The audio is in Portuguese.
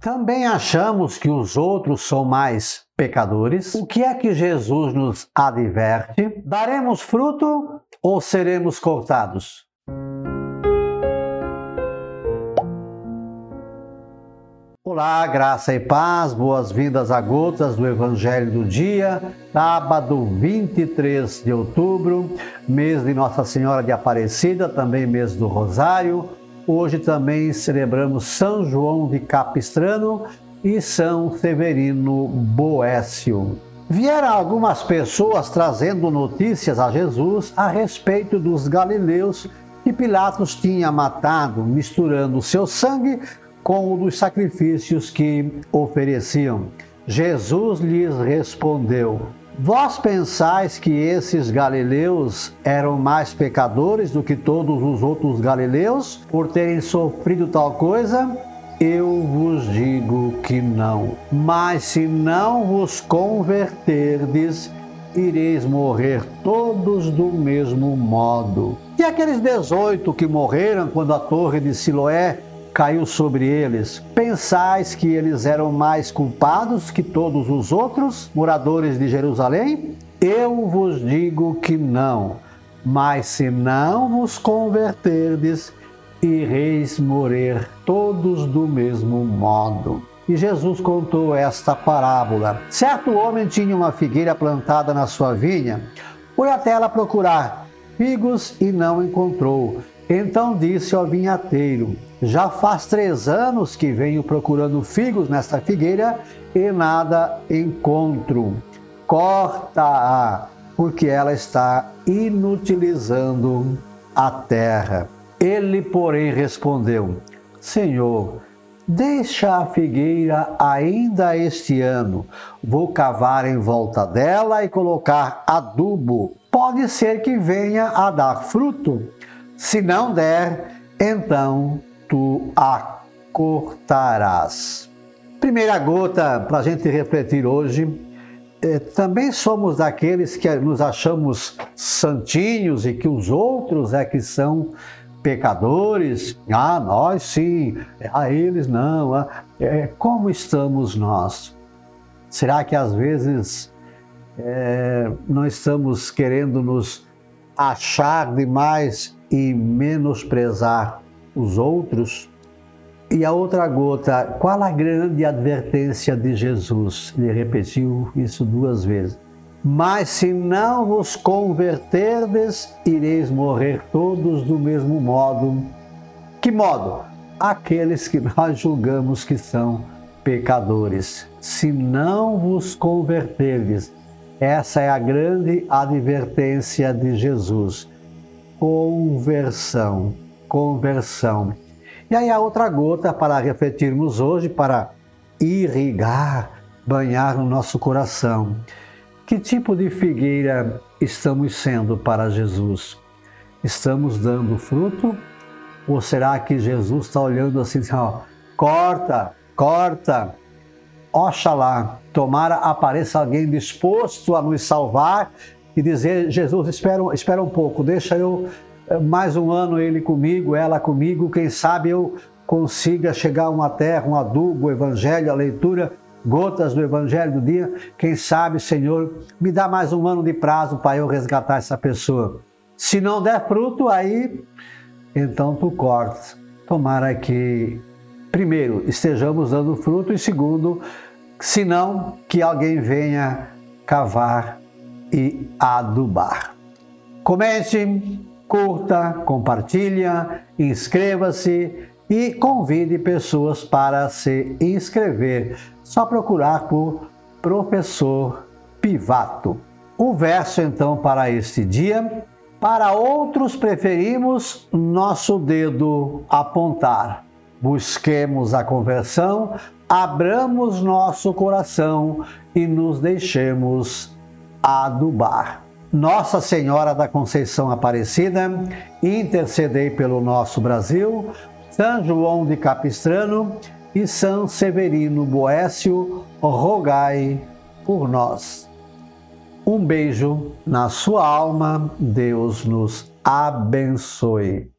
Também achamos que os outros são mais pecadores? O que é que Jesus nos adverte? Daremos fruto ou seremos cortados? Olá, graça e paz, boas-vindas a gotas do Evangelho do Dia, sábado 23 de outubro, mês de Nossa Senhora de Aparecida, também mês do Rosário. Hoje também celebramos São João de Capistrano e São Severino Boécio. Vieram algumas pessoas trazendo notícias a Jesus a respeito dos galileus que Pilatos tinha matado, misturando seu sangue com o dos sacrifícios que ofereciam. Jesus lhes respondeu: Vós pensais que esses galileus eram mais pecadores do que todos os outros galileus por terem sofrido tal coisa? Eu vos digo que não. Mas se não vos converterdes, ireis morrer todos do mesmo modo. E aqueles 18 que morreram quando a torre de Siloé caiu sobre eles. Pensais que eles eram mais culpados que todos os outros moradores de Jerusalém? Eu vos digo que não. Mas se não vos converterdes, ireis morrer todos do mesmo modo. E Jesus contou esta parábola. Certo homem tinha uma figueira plantada na sua vinha, foi até ela procurar figos e não encontrou. Então disse ao vinhateiro: Já faz três anos que venho procurando figos nesta figueira e nada encontro. Corta-a, porque ela está inutilizando a terra. Ele, porém, respondeu: Senhor, deixa a figueira ainda este ano. Vou cavar em volta dela e colocar adubo. Pode ser que venha a dar fruto. Se não der, então tu a cortarás. Primeira gota para a gente refletir hoje. É, também somos daqueles que nos achamos santinhos e que os outros é que são pecadores. Ah, nós sim, a eles não. É, como estamos nós? Será que às vezes é, não estamos querendo nos achar demais e menosprezar os outros. E a outra gota, qual a grande advertência de Jesus? Ele repetiu isso duas vezes. Mas se não vos converterdes, ireis morrer todos do mesmo modo. Que modo? Aqueles que nós julgamos que são pecadores. Se não vos converterdes, essa é a grande advertência de Jesus conversão, conversão. E aí a outra gota para refletirmos hoje, para irrigar, banhar o nosso coração. Que tipo de figueira estamos sendo para Jesus? Estamos dando fruto? Ou será que Jesus está olhando assim, ó, corta, corta, oxalá, tomara apareça alguém disposto a nos salvar e dizer: Jesus, espera, espera um pouco, deixa eu mais um ano ele comigo, ela comigo, quem sabe eu consiga chegar a uma terra, um adubo, o evangelho, a leitura, gotas do evangelho do dia. Quem sabe, Senhor, me dá mais um ano de prazo para eu resgatar essa pessoa. Se não der fruto, aí então tu cortas. Tomara que, primeiro, estejamos dando fruto e, segundo, se não, que alguém venha cavar e adubar. Comente, curta, compartilha, inscreva-se e convide pessoas para se inscrever. Só procurar por Professor Pivato. O verso então para este dia. Para outros preferimos nosso dedo apontar. Busquemos a conversão, abramos nosso coração e nos deixemos adubar. Nossa Senhora da Conceição Aparecida, intercedei pelo nosso Brasil, São João de Capistrano e São Severino Boécio, rogai por nós. Um beijo na sua alma, Deus nos abençoe.